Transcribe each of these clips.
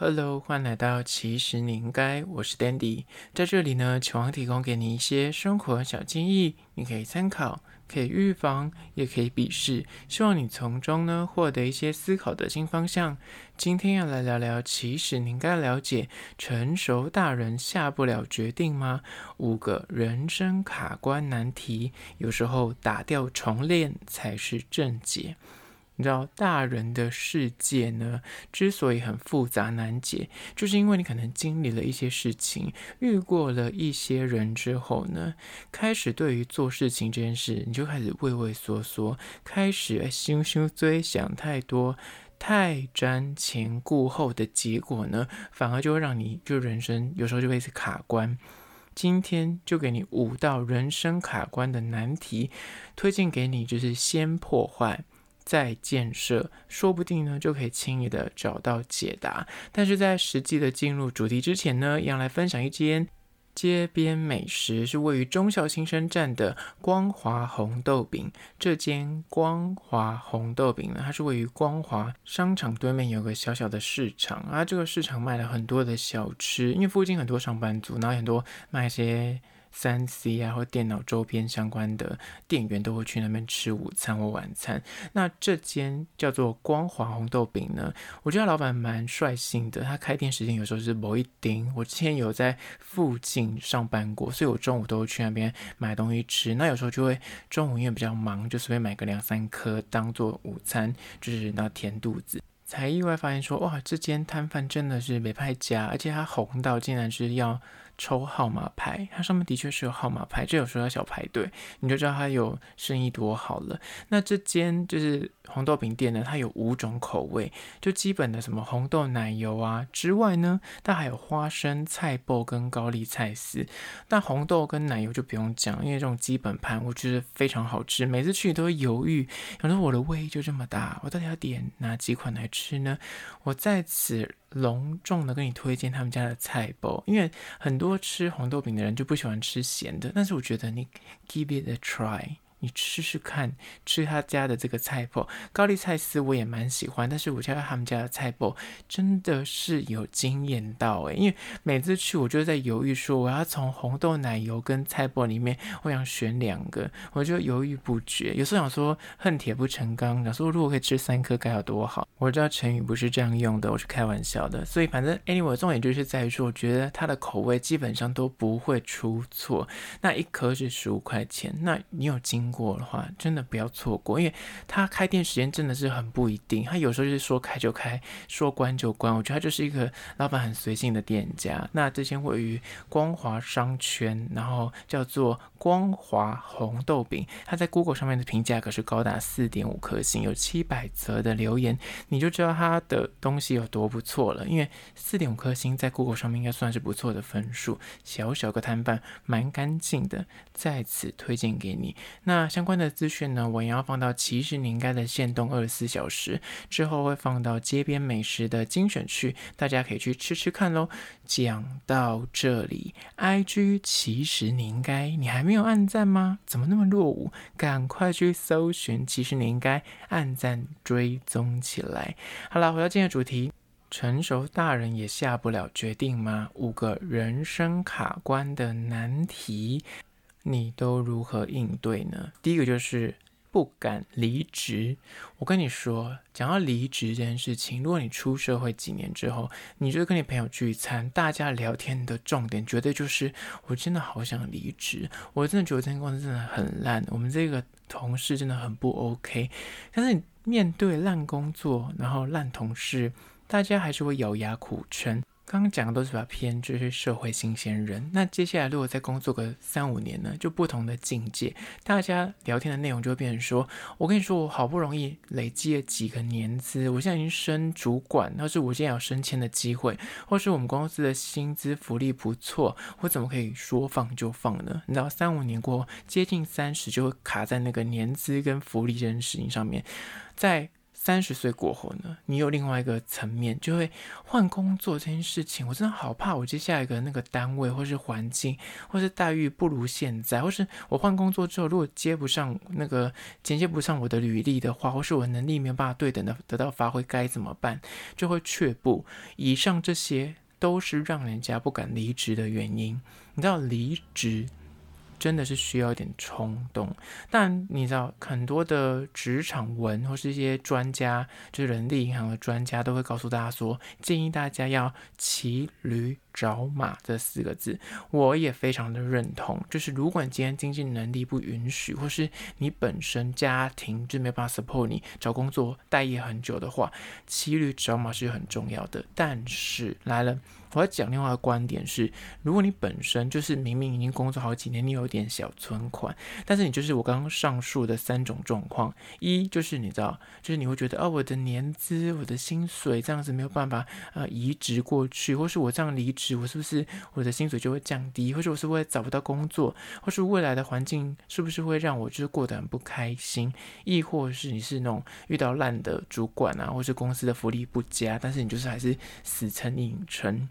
Hello，欢迎来到其实你应该，我是 Dandy，在这里呢，希望提供给你一些生活小建议，你可以参考，可以预防，也可以鄙视，希望你从中呢获得一些思考的新方向。今天要来聊聊，其实你应该了解，成熟大人下不了决定吗？五个人生卡关难题，有时候打掉重练才是正解。你知道大人的世界呢，之所以很复杂难解，就是因为你可能经历了一些事情，遇过了一些人之后呢，开始对于做事情这件事，你就开始畏畏缩缩，开始哎羞羞追想太多，太瞻前顾后的结果呢，反而就会让你就人生有时候就会是卡关。今天就给你五道人生卡关的难题，推荐给你，就是先破坏。再建设，说不定呢就可以轻易的找到解答。但是在实际的进入主题之前呢，要来分享一间街边美食，是位于忠孝新生站的光华红豆饼。这间光华红豆饼呢，它是位于光华商场对面有个小小的市场啊，这个市场卖了很多的小吃，因为附近很多上班族，然后很多卖一些。三 C 啊，或电脑周边相关的店员都会去那边吃午餐或晚餐。那这间叫做光华红豆饼呢，我觉得老板蛮率性的。他开店时间有时候是某一丁。我之前有在附近上班过，所以我中午都会去那边买东西吃。那有时候就会中午因为比较忙，就随便买个两三颗当做午餐，就是那填肚子。才意外发现说，哇，这间摊贩真的是没派家，而且它红到竟然是要。抽号码牌，它上面的确是有号码牌，这有时候要小排队，你就知道它有生意多好了。那这间就是红豆饼店呢，它有五种口味，就基本的什么红豆奶油啊之外呢，它还有花生、菜脯跟高丽菜丝。但红豆跟奶油就不用讲，因为这种基本盘我觉得非常好吃，每次去都会犹豫，想说我的胃就这么大，我到底要点哪几款来吃呢？我在此。隆重的跟你推荐他们家的菜包，因为很多吃红豆饼的人就不喜欢吃咸的，但是我觉得你 give it a try。你试试看，吃他家的这个菜脯，高丽菜丝我也蛮喜欢，但是我觉得他们家的菜脯真的是有惊艳到诶，因为每次去我就在犹豫说，我要从红豆奶油跟菜脯里面，我想选两个，我就犹豫不决。有时候想说恨铁不成钢，想说如果可以吃三颗该有多好。我知道成语不是这样用的，我是开玩笑的。所以反正 anyway，重点就是在于说，我觉得它的口味基本上都不会出错。那一颗是十五块钱，那你有经过的话，真的不要错过，因为他开店时间真的是很不一定，他有时候就是说开就开，说关就关。我觉得他就是一个老板很随性的店家。那这间位于光华商圈，然后叫做光华红豆饼，他在 Google 上面的评价可是高达四点五颗星，有七百则的留言，你就知道他的东西有多不错了。因为四点五颗星在 Google 上面应该算是不错的分数，小小个摊贩，蛮干净的，在此推荐给你。那那相关的资讯呢，我也要放到其实你应该的限动二十四小时之后会放到街边美食的精选区，大家可以去吃吃看喽。讲到这里，IG 其实你应该，你还没有按赞吗？怎么那么落伍？赶快去搜寻，其实你应该按赞追踪起来。好了，回到今天的主题，成熟大人也下不了决定吗？五个人生卡关的难题。你都如何应对呢？第一个就是不敢离职。我跟你说，讲到离职这件事情，如果你出社会几年之后，你就跟你朋友聚餐，大家聊天的重点绝对就是，我真的好想离职，我真的觉得这间公司真的很烂，我们这个同事真的很不 OK。但是你面对烂工作，然后烂同事，大家还是会咬牙苦撑。刚刚讲的都是比较偏，就是社会新鲜人。那接下来如果再工作个三五年呢，就不同的境界，大家聊天的内容就会变成说：我跟你说，我好不容易累积了几个年资，我现在已经升主管，或是我现在有升迁的机会，或是我们公司的薪资福利不错，我怎么可以说放就放呢？你知道，三五年过后，接近三十就会卡在那个年资跟福利这件事情上面，在。三十岁过后呢，你有另外一个层面，就会换工作这件事情，我真的好怕，我接下来的那个单位或是环境或是待遇不如现在，或是我换工作之后如果接不上那个衔接不上我的履历的话，或是我能力没有办法对等的得到发挥，该怎么办？就会却步。以上这些都是让人家不敢离职的原因。你知道离职？真的是需要一点冲动，但你知道很多的职场文或是一些专家，就是人力银行的专家都会告诉大家说，建议大家要骑驴找马这四个字，我也非常的认同。就是如果你今天经济能力不允许，或是你本身家庭就没办法 support 你找工作待业很久的话，骑驴找马是很重要的。但是来了。我要讲另外一个观点是，如果你本身就是明明已经工作好几年，你有点小存款，但是你就是我刚刚上述的三种状况，一就是你知道，就是你会觉得哦，我的年资、我的薪水这样子没有办法呃移植过去，或是我这样离职，我是不是我的薪水就会降低，或者我是不是会找不到工作，或是未来的环境是不是会让我就是过得很不开心，亦或是你是那种遇到烂的主管啊，或是公司的福利不佳，但是你就是还是死撑硬撑。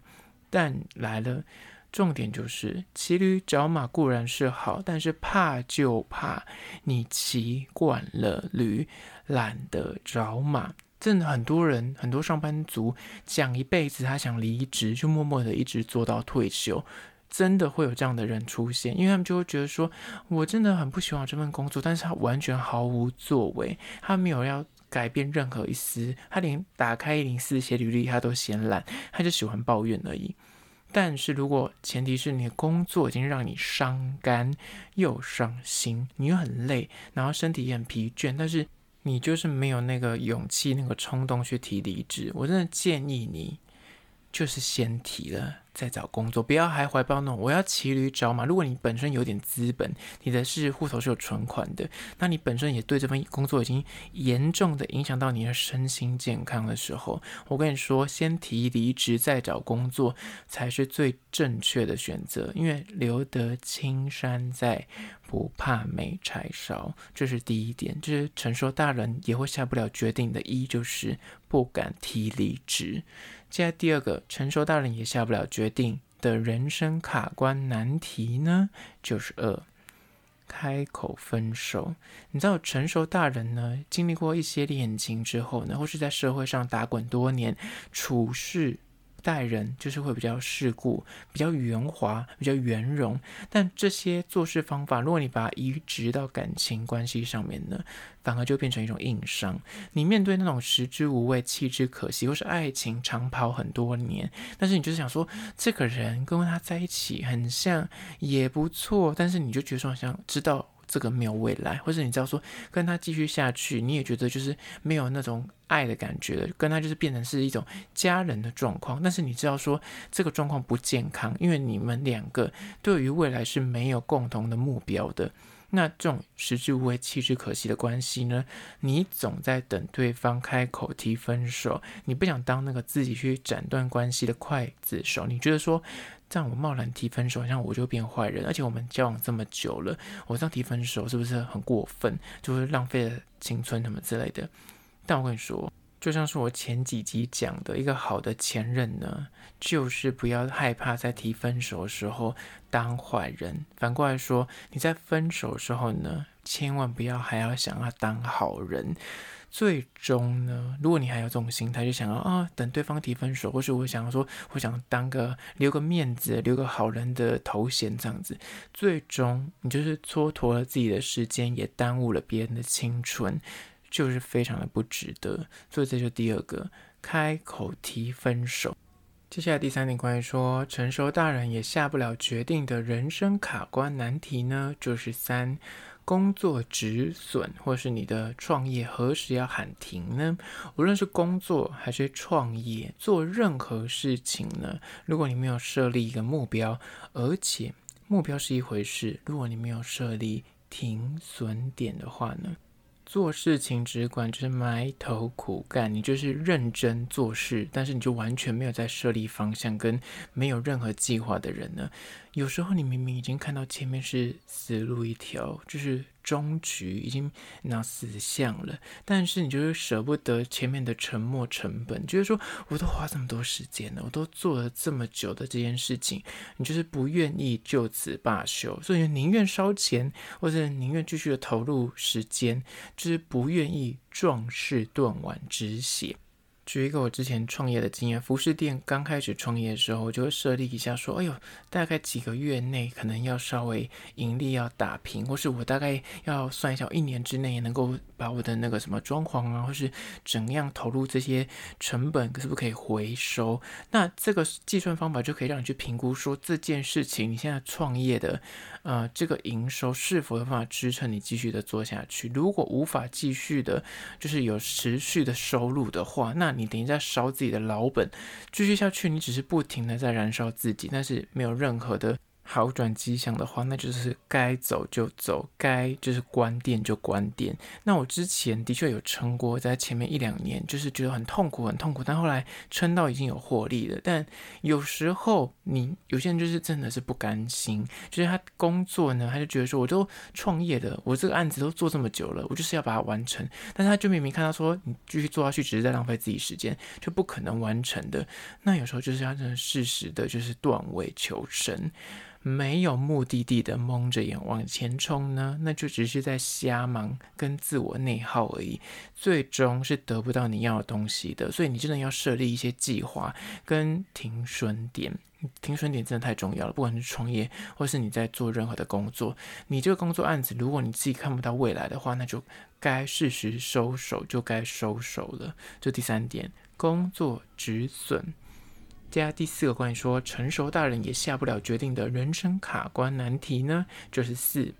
但来了，重点就是骑驴找马固然是好，但是怕就怕你骑惯了驴，懒得找马。真的很多人，很多上班族讲一辈子他想离职，就默默的一直做到退休。真的会有这样的人出现，因为他们就会觉得说，我真的很不喜欢这份工作，但是他完全毫无作为，他没有要。改变任何一丝，他连打开一零四写履历他都嫌懒，他就喜欢抱怨而已。但是如果前提是你的工作已经让你伤肝又伤心，你又很累，然后身体也很疲倦，但是你就是没有那个勇气、那个冲动去提离职，我真的建议你就是先提了。在找工作，不要还怀抱那种我要骑驴找马。如果你本身有点资本，你的是户头是有存款的，那你本身也对这份工作已经严重的影响到你的身心健康的时候，我跟你说，先提离职再找工作才是最正确的选择。因为留得青山在，不怕没柴烧，这是第一点。就是成熟大人也会下不了决定的，一就是不敢提离职。接下来第二个，成熟大人也下不了决定的人生卡关难题呢，就是二，开口分手。你知道，成熟大人呢，经历过一些恋情之后呢，或是在社会上打滚多年，处事。待人就是会比较世故，比较圆滑，比较圆融。但这些做事方法，如果你把它移植到感情关系上面呢，反而就变成一种硬伤。你面对那种食之无味，弃之可惜，或是爱情长跑很多年，但是你就是想说，这个人跟他在一起很像，也不错，但是你就觉得说，好像知道。这个没有未来，或者你知道说跟他继续下去，你也觉得就是没有那种爱的感觉了，跟他就是变成是一种家人的状况。但是你知道说这个状况不健康，因为你们两个对于未来是没有共同的目标的。那这种食之无味，弃之可惜的关系呢，你总在等对方开口提分手，你不想当那个自己去斩断关系的刽子手，你觉得说。这样我贸然提分手，像我就变坏人，而且我们交往这么久了，我这样提分手是不是很过分？就会浪费了青春什么之类的。但我跟你说，就像是我前几集讲的，一个好的前任呢，就是不要害怕在提分手的时候当坏人。反过来说，你在分手的时候呢，千万不要还要想要当好人。最终呢，如果你还有这种心态，就想要啊，等对方提分手，或是我想要说，我想当个留个面子，留个好人的头衔这样子，最终你就是蹉跎了自己的时间，也耽误了别人的青春，就是非常的不值得。所以这就第二个，开口提分手。接下来第三点，关于说成熟大人也下不了决定的人生卡关难题呢，就是三。工作止损，或是你的创业何时要喊停呢？无论是工作还是创业，做任何事情呢，如果你没有设立一个目标，而且目标是一回事，如果你没有设立停损点的话呢？做事情只管就是埋头苦干，你就是认真做事，但是你就完全没有在设立方向跟没有任何计划的人呢。有时候你明明已经看到前面是死路一条，就是终局，已经那死相了。但是你就是舍不得前面的沉没成本，就是说我都花这么多时间了，我都做了这么久的这件事情，你就是不愿意就此罢休，所以宁愿烧钱，或者宁愿继续的投入时间，就是不愿意壮士断腕之血。举一个我之前创业的经验，服饰店刚开始创业的时候，我就会设立一下，说，哎呦，大概几个月内可能要稍微盈利要打平，或是我大概要算一下，一年之内能够把我的那个什么装潢啊，或是怎样投入这些成本，可是不可以回收？那这个计算方法就可以让你去评估说，这件事情你现在创业的，呃，这个营收是否有办法支撑你继续的做下去？如果无法继续的，就是有持续的收入的话，那你等于在烧自己的老本，继续下去，你只是不停的在燃烧自己，但是没有任何的。好转迹象的话，那就是该走就走，该就是关店就关店。那我之前的确有撑过，在前面一两年，就是觉得很痛苦，很痛苦。但后来撑到已经有获利了。但有时候你有些人就是真的是不甘心，就是他工作呢，他就觉得说，我都创业了，我这个案子都做这么久了，我就是要把它完成。但是他就明明看到说，你继续做下去只是在浪费自己时间，就不可能完成的。那有时候就是要真的适时的，就是断尾求生。没有目的地的蒙着眼往前冲呢，那就只是在瞎忙跟自我内耗而已，最终是得不到你要的东西的。所以你真的要设立一些计划跟停损点，停损点真的太重要了。不管是创业，或是你在做任何的工作，你这个工作案子，如果你自己看不到未来的话，那就该适时收手，就该收手了。就第三点，工作止损。加第四个关于说成熟大人也下不了决定的人生卡关难题呢，就是四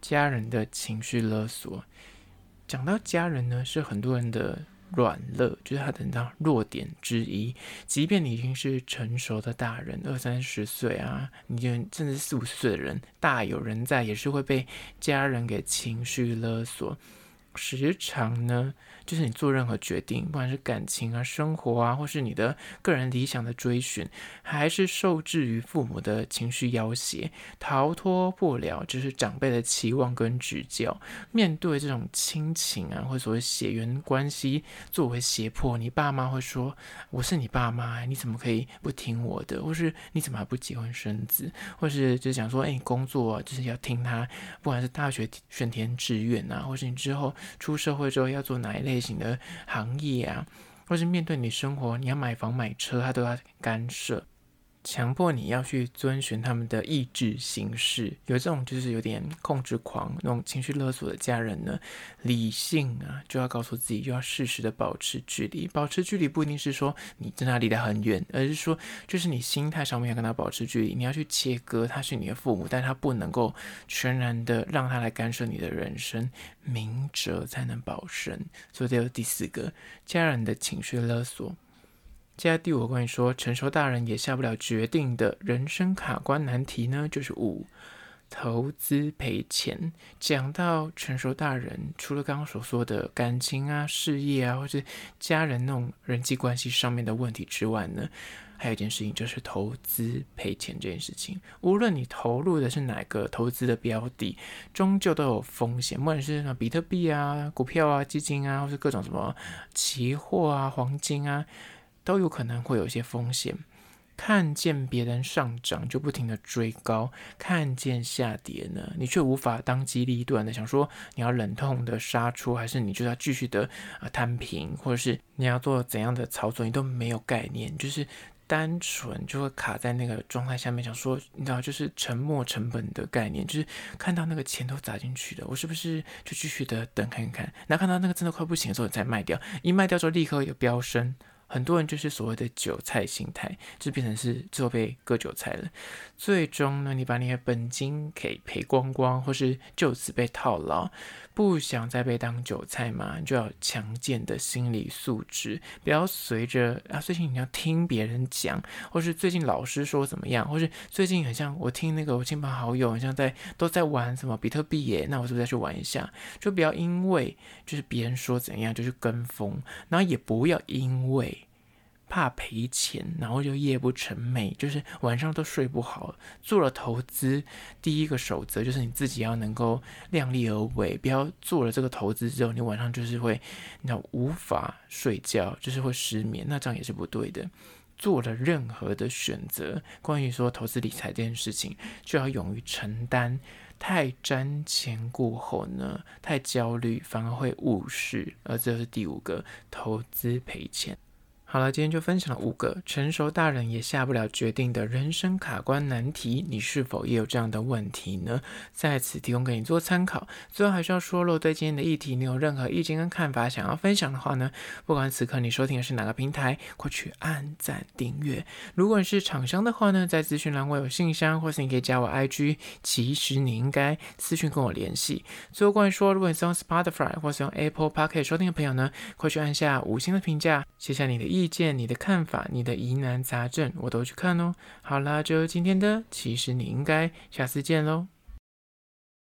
家人的情绪勒索。讲到家人呢，是很多人的软肋，就是他的弱点之一。即便你已经是成熟的大人，二三十岁啊，你就甚至四五岁的人，大有人在，也是会被家人给情绪勒索。时常呢，就是你做任何决定，不管是感情啊、生活啊，或是你的个人理想的追寻，还是受制于父母的情绪要挟，逃脱不了就是长辈的期望跟指教。面对这种亲情啊，或所谓血缘关系作为胁迫，你爸妈会说：“我是你爸妈，你怎么可以不听我的？或是你怎么还不结婚生子？或是就想说，哎，你工作啊，就是要听他，不管是大学选填志愿啊，或是你之后。”出社会之后要做哪一类型的行业啊，或是面对你生活，你要买房买车，他都要干涉。强迫你要去遵循他们的意志行事，有这种就是有点控制狂、那种情绪勒索的家人呢，理性啊就要告诉自己，就要适时的保持距离。保持距离不一定是说你跟他离得很远，而是说就是你心态上面要跟他保持距离。你要去切割他是你的父母，但他不能够全然的让他来干涉你的人生，明哲才能保身。所以这有第四个家人的情绪勒索。接下来第五个关于说成熟大人也下不了决定的人生卡关难题呢，就是五投资赔钱。讲到成熟大人，除了刚刚所说的感情啊、事业啊，或是家人那种人际关系上面的问题之外呢，还有一件事情就是投资赔钱这件事情。无论你投入的是哪个投资的标的，终究都有风险。不管是什么比特币啊、股票啊、基金啊，或是各种什么期货啊、黄金啊。都有可能会有一些风险，看见别人上涨就不停的追高，看见下跌呢，你却无法当机立断的想说你要忍痛的杀出，还是你就要继续的啊摊平，或者是你要做怎样的操作，你都没有概念，就是单纯就会卡在那个状态下面，想说你知道就是沉没成本的概念，就是看到那个钱都砸进去了，我是不是就继续的等看看，那看到那个真的快不行的时候你再卖掉，一卖掉之后立刻有飙升。很多人就是所谓的韭菜心态，就变成是最后被割韭菜了。最终呢，你把你的本金给赔光光，或是就此被套牢，不想再被当韭菜嘛？就要强健的心理素质，不要随着啊，最近你要听别人讲，或是最近老师说怎么样，或是最近很像我听那个我亲朋好友，很像在都在玩什么比特币耶，那我是不是再去玩一下？就不要因为就是别人说怎样就去跟风，然后也不要因为。怕赔钱，然后就夜不成寐，就是晚上都睡不好。做了投资，第一个守则就是你自己要能够量力而为，不要做了这个投资之后，你晚上就是会，你知道无法睡觉，就是会失眠，那这样也是不对的。做了任何的选择，关于说投资理财这件事情，就要勇于承担。太瞻前顾后呢，太焦虑反而会误事，而这是第五个投资赔钱。好了，今天就分享了五个成熟大人也下不了决定的人生卡关难题，你是否也有这样的问题呢？在此提供给你做参考。最后还是要说，若对今天的议题你有任何意见跟看法想要分享的话呢，不管此刻你收听的是哪个平台，快去按赞订阅。如果你是厂商的话呢，在资讯栏我有信箱，或是你可以加我 IG，其实你应该私讯跟我联系。最后关于说，如果你是用 Spotify 或是用 Apple Podcast 收听的朋友呢，快去按下五星的评价，写下你的意。意见、你的看法、你的疑难杂症，我都去看哦。好啦，就今天的，其实你应该下次见喽。